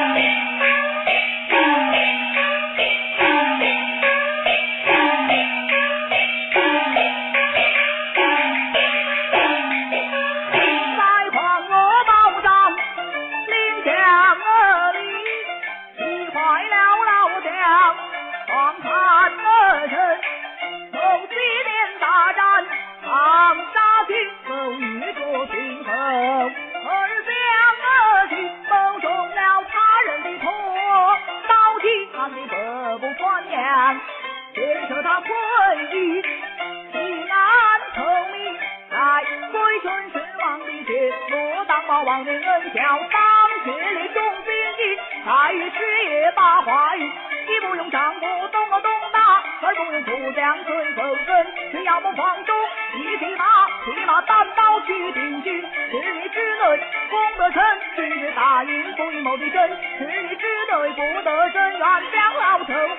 Amen. 王令恩教当血里中兵役，待遇事业把话语，既不用丈夫懂我懂打，而不用苦将顺风人，却要么放纵一匹马，骑马单刀去定军。功德成，今日答应不应谋的真，是你之内不得真，愿将老臣